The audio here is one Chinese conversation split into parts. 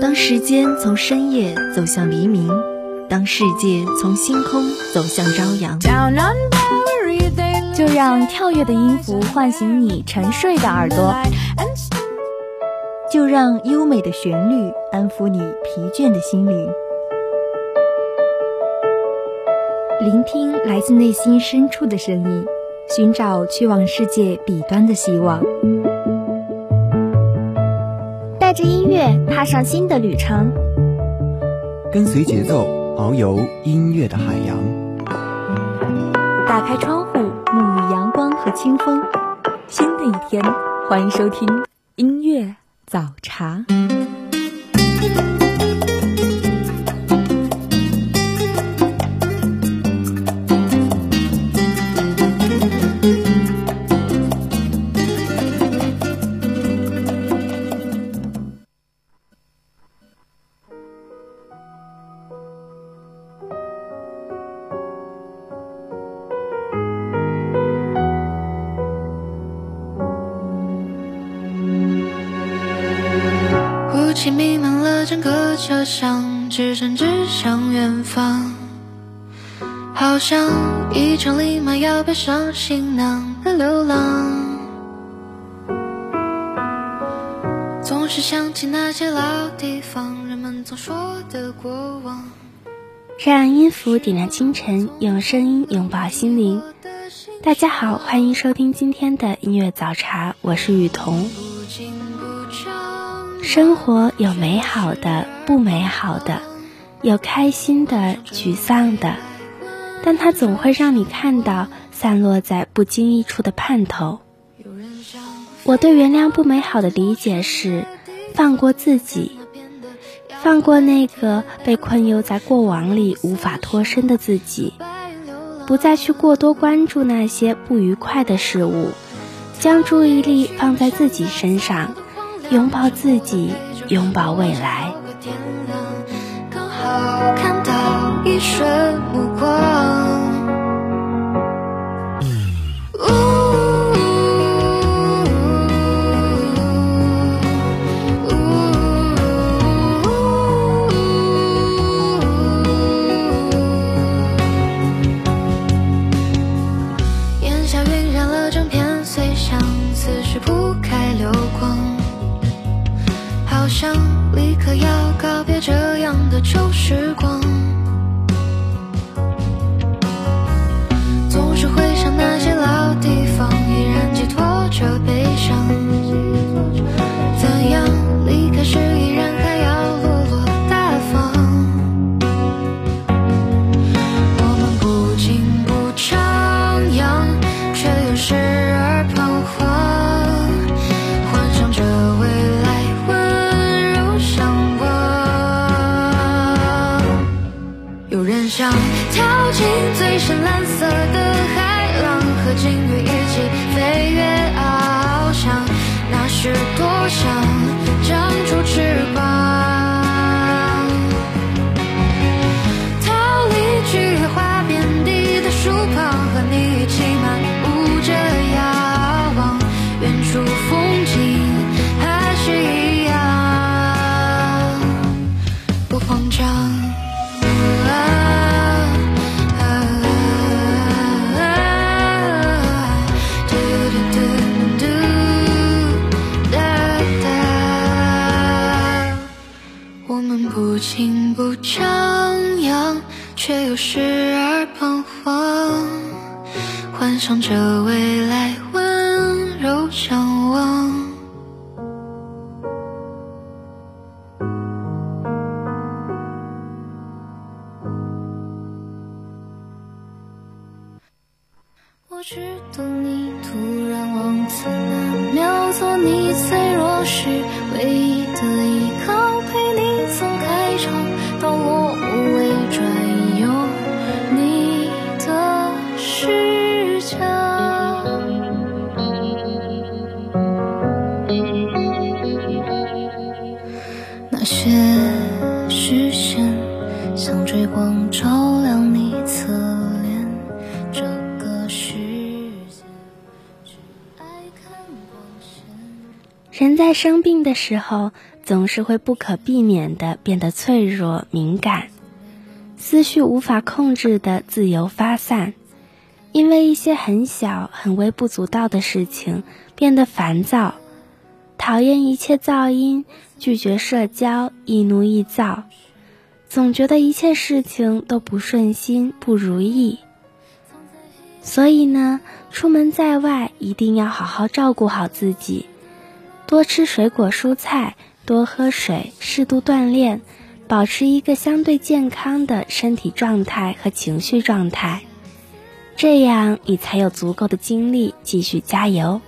当时间从深夜走向黎明，当世界从星空走向朝阳，就让跳跃的音符唤醒你沉睡的耳朵，就让优美的旋律安抚你疲倦的心灵。聆听来自内心深处的声音，寻找去往世界彼端的希望。带着音乐踏上新的旅程，跟随节奏遨游音乐的海洋。打开窗户，沐浴阳光和清风。新的一天，欢迎收听音乐早茶。厢，指针指向远方，好像一场立马要背上行囊的流浪。总是想起那些老地方，人们总说的过往。让音符点亮清晨，用声音拥抱心灵。大家好，欢迎收听今天的音乐早茶，我是雨桐。生活有美好的，不美好的，有开心的，沮丧的，但它总会让你看到散落在不经意处的盼头。我对原谅不美好的理解是，放过自己，放过那个被困囿在过往里无法脱身的自己，不再去过多关注那些不愉快的事物，将注意力放在自己身上。拥抱自己，拥抱未来。看到一瞬目光。烟想立刻要告别这样的旧时光，总是回想那些老地方，依然寄托着悲伤。生病的时候，总是会不可避免的变得脆弱敏感，思绪无法控制的自由发散，因为一些很小、很微不足道的事情变得烦躁，讨厌一切噪音，拒绝社交，易怒易躁，总觉得一切事情都不顺心、不如意。所以呢，出门在外一定要好好照顾好自己。多吃水果蔬菜，多喝水，适度锻炼，保持一个相对健康的身体状态和情绪状态，这样你才有足够的精力继续加油。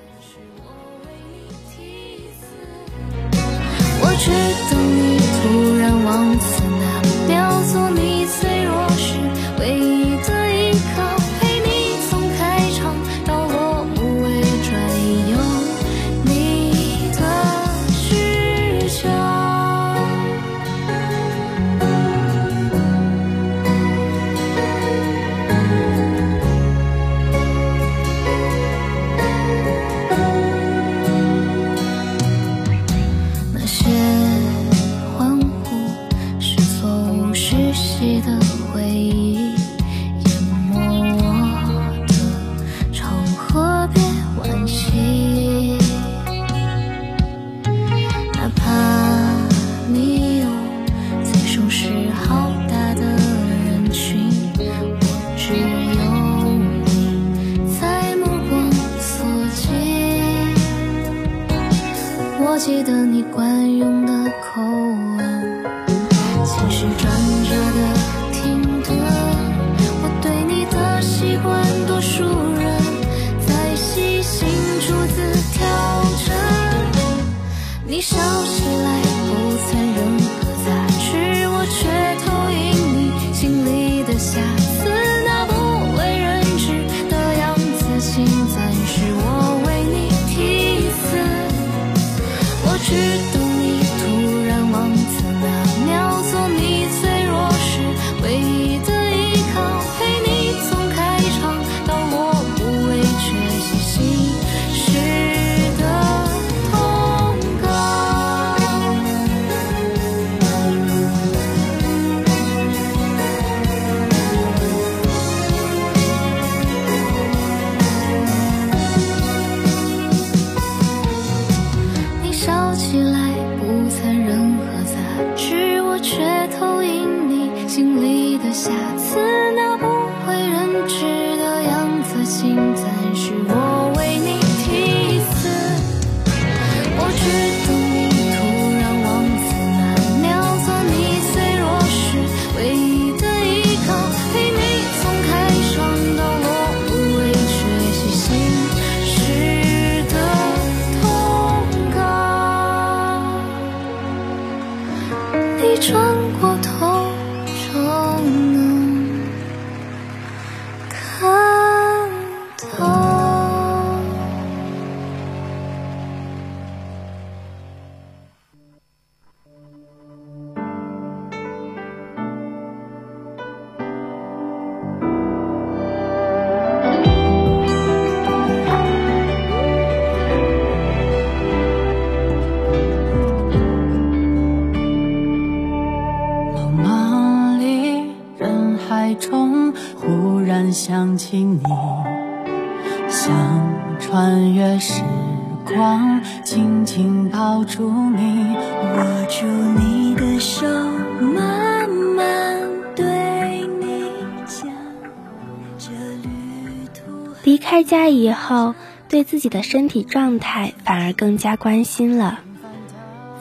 家以后，对自己的身体状态反而更加关心了。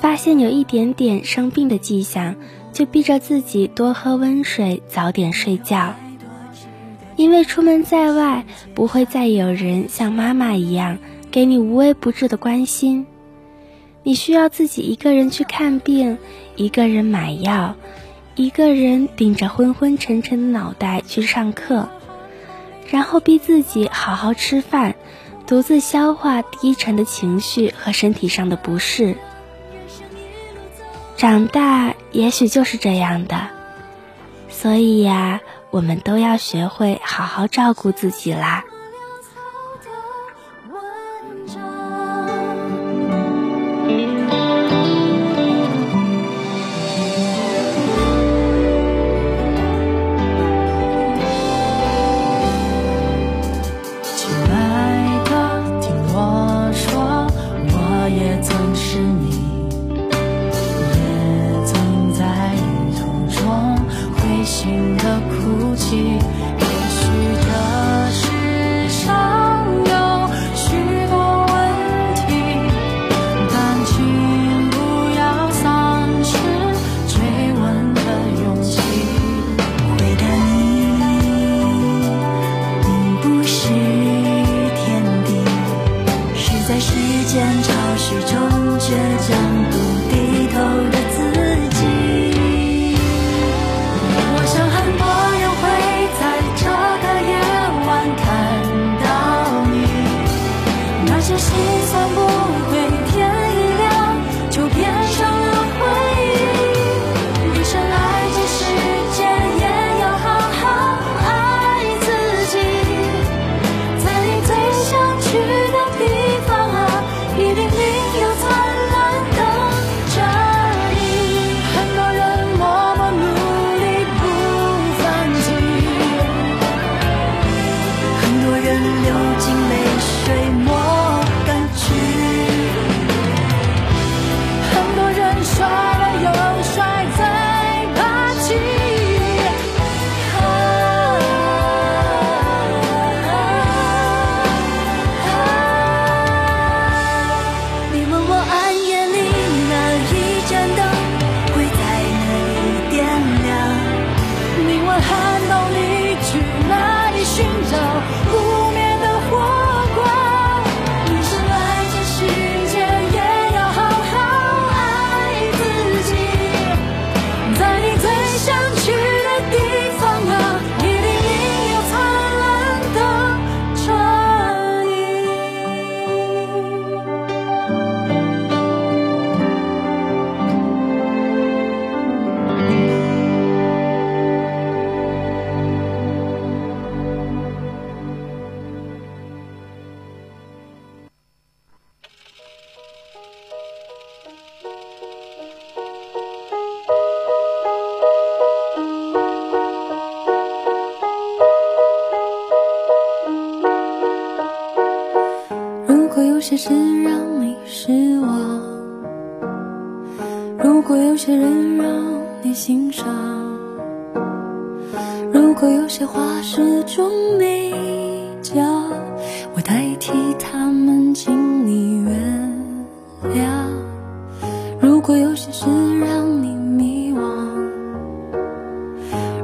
发现有一点点生病的迹象，就逼着自己多喝温水，早点睡觉。因为出门在外，不会再有人像妈妈一样给你无微不至的关心，你需要自己一个人去看病，一个人买药，一个人顶着昏昏沉沉的脑袋去上课，然后逼自己好好吃饭，独自消化低沉的情绪和身体上的不适。长大也许就是这样的，所以呀，我们都要学会好好照顾自己啦。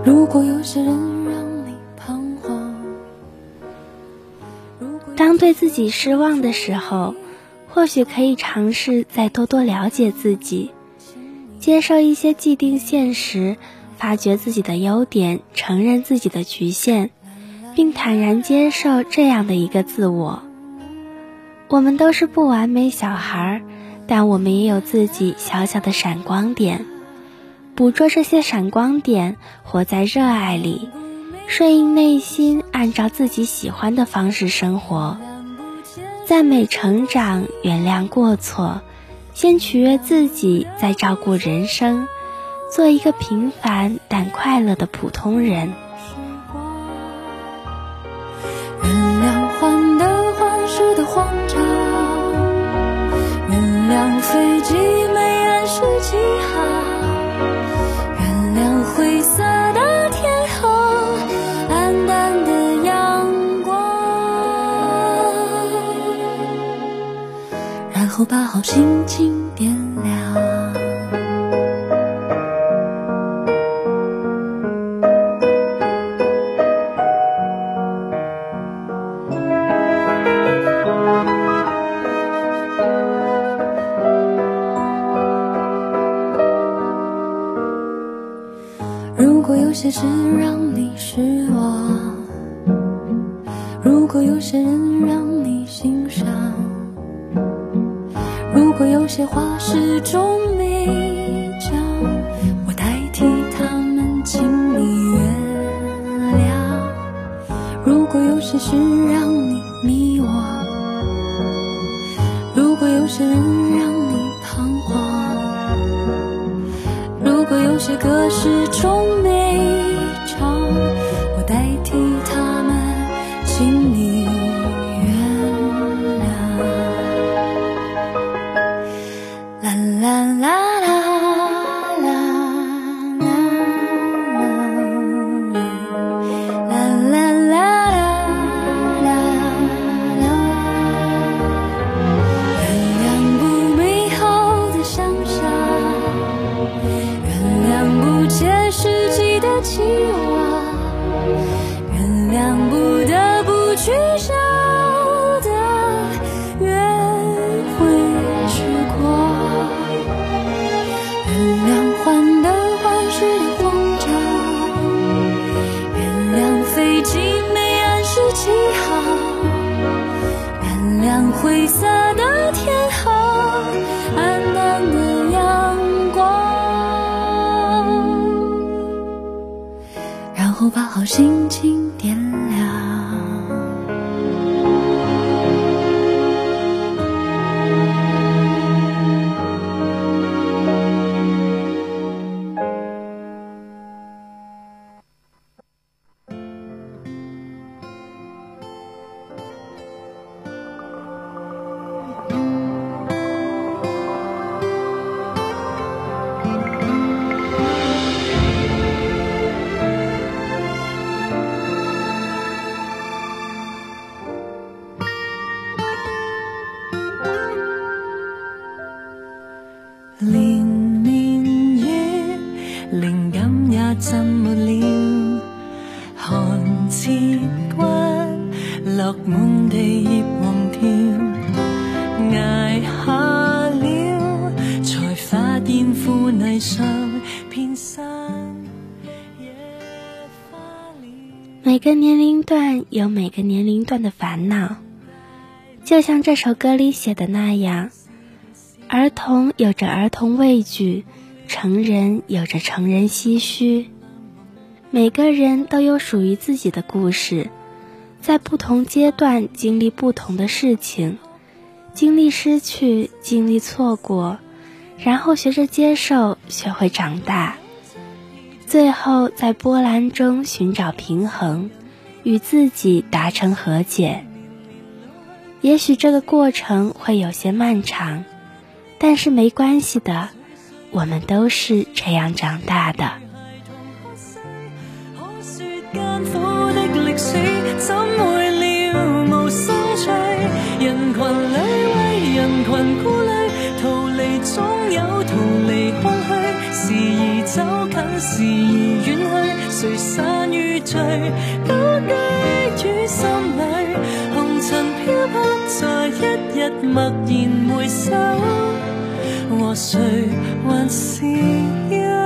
如果有些人让你彷徨。当对自己失望的时候，或许可以尝试再多多了解自己，接受一些既定现实，发掘自己的优点，承认自己的局限，并坦然接受这样的一个自我。我们都是不完美小孩，但我们也有自己小小的闪光点，捕捉这些闪光点，活在热爱里。顺应内心，按照自己喜欢的方式生活，赞美成长，原谅过错，先取悦自己，再照顾人生，做一个平凡但快乐的普通人。原谅患得患失的慌张，原谅飞机没按时起航，把好心情如果有些人让你彷徨。如果有些歌始终没灰色的天空暗淡的阳光。然后把好心情落满地叶黄掉捱下了才发现妇女像片山每个年龄段有每个年龄段的烦恼就像这首歌里写的那样儿童有着儿童畏惧成人有着成人唏嘘每个人都有属于自己的故事。在不同阶段经历不同的事情，经历失去，经历错过，然后学着接受，学会长大。最后，在波澜中寻找平衡，与自己达成和解。也许这个过程会有些漫长，但是没关系的，我们都是这样长大的。怎会了无生趣人群里为人群孤立，逃离总有逃离空虚，时而走近，时而远去，谁散与聚，都记于心里。红尘飘泊在一日，默然回首，和谁还是一？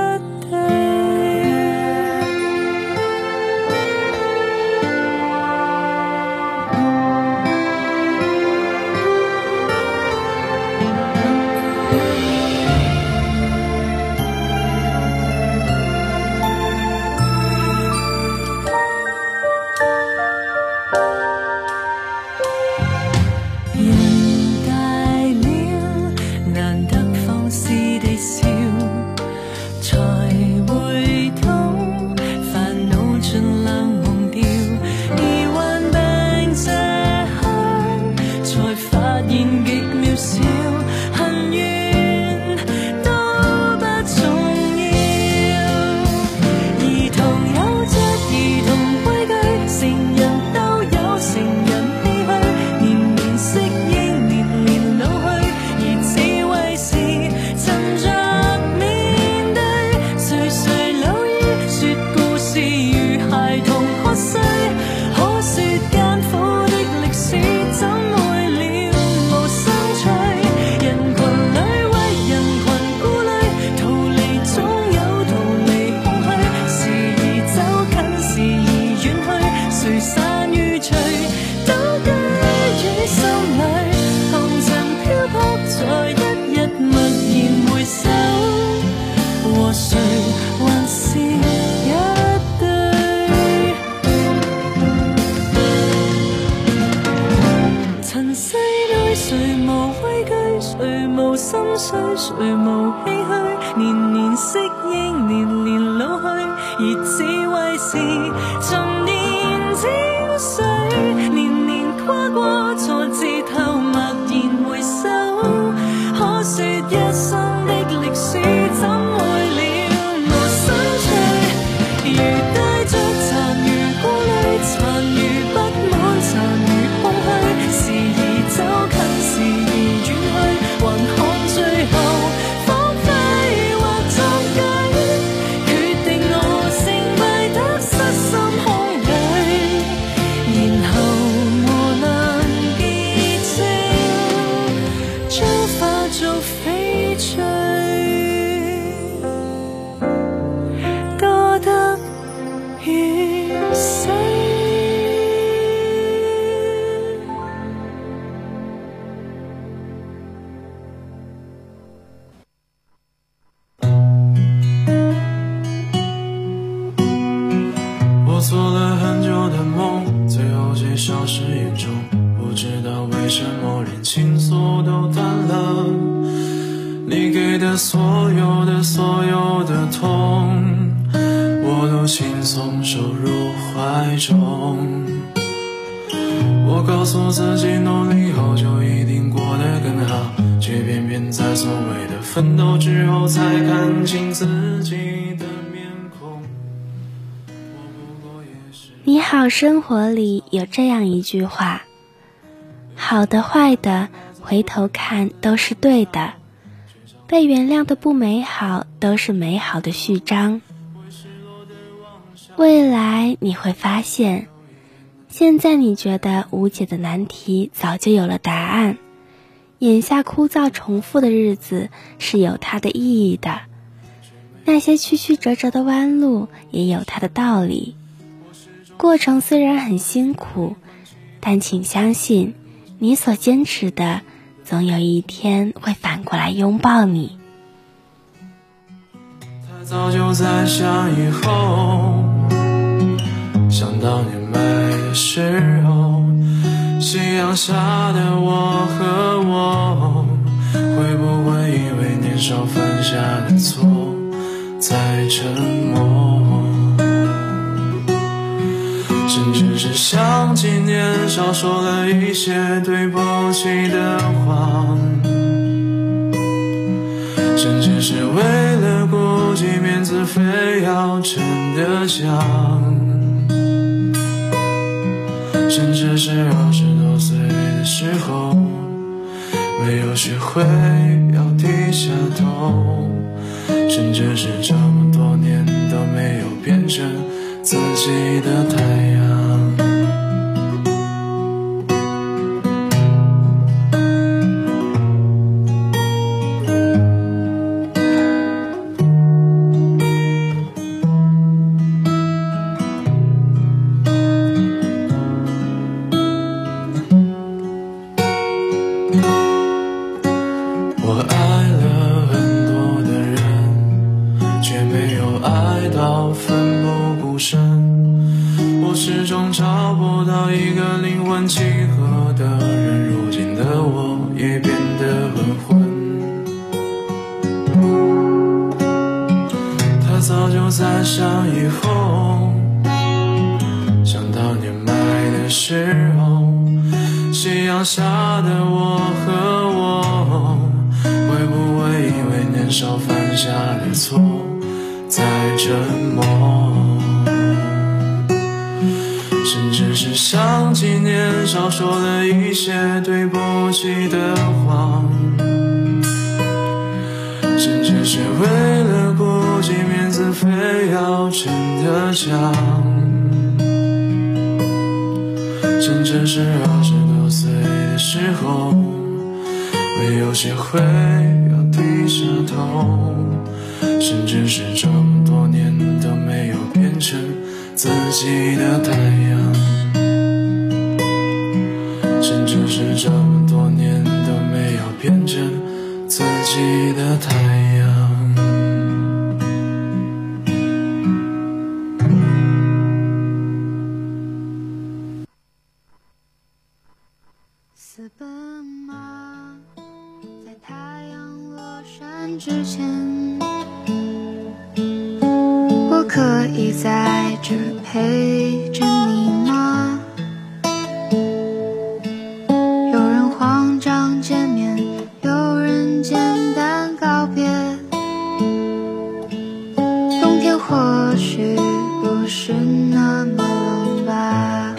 自己的面孔。你好，生活里有这样一句话：好的、坏的，回头看都是对的；被原谅的不美好，都是美好的序章。未来你会发现，现在你觉得无解的难题，早就有了答案。眼下枯燥重复的日子是有它的意义的，那些曲曲折折的弯路也有它的道理。过程虽然很辛苦，但请相信，你所坚持的，总有一天会反过来拥抱你。他早就在想以后，想当年买的时候，夕阳下的我和我，会不会因为年少犯下的错，沉默？甚至是想起年少说了一些对不起的话，甚至是为了顾及面子，非要逞得强，甚至是二十多岁的时候，没有学会要低下头，甚至是这么没有变成自己的太阳。甚至是二十多岁的时候，没有学会要低下头，甚至是这么多年都没有变成自己的太阳，甚至是这么多年都没有变成自己的太阳。或许不是那么冷吧。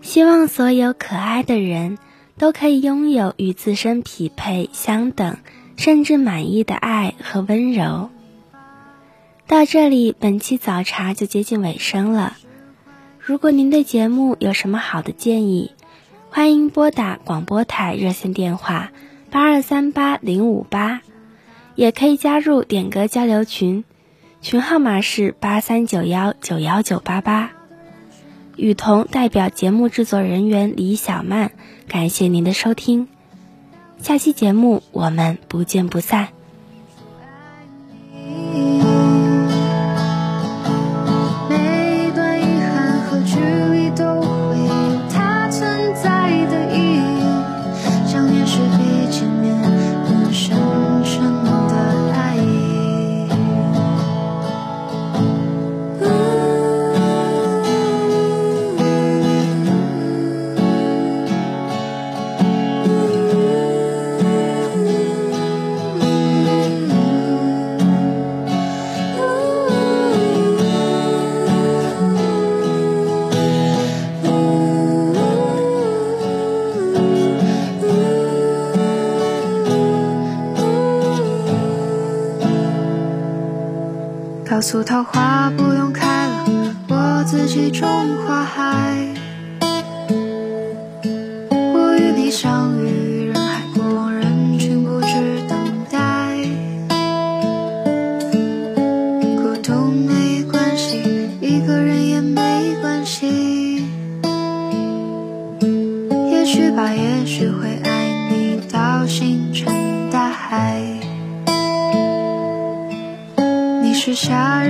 希望所有可爱的人都可以拥有与自身匹配、相等，甚至满意的爱和温柔。到这里，本期早茶就接近尾声了。如果您对节目有什么好的建议，欢迎拨打广播台热线电话八二三八零五八，也可以加入点歌交流群，群号码是八三九幺九幺九八八。雨桐代表节目制作人员李小曼，感谢您的收听，下期节目我们不见不散。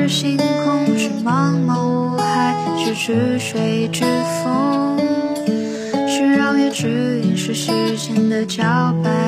是星空，是茫茫无海，是止水之风，是绕月之影，是时间的桥牌。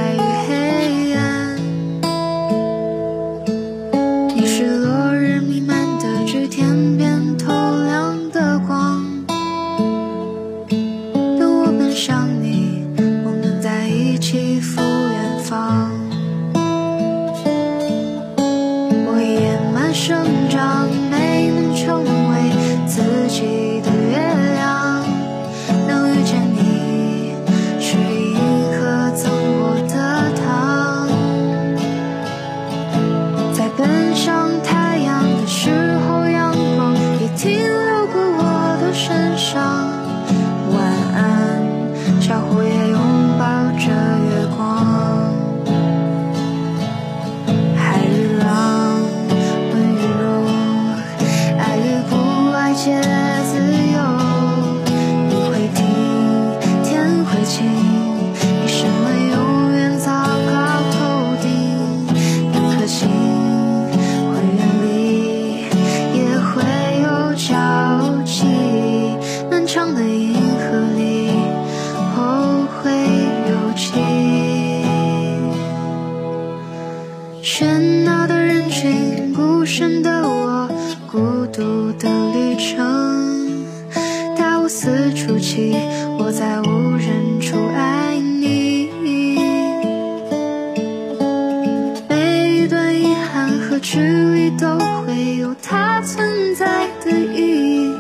在的意义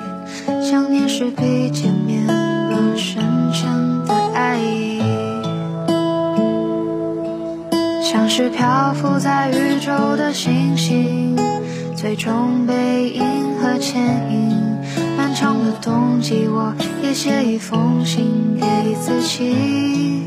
想念是比见面更深沉的爱意。像是漂浮在宇宙的星星最终被银河牵引漫长的冬季我也写一封信给自己。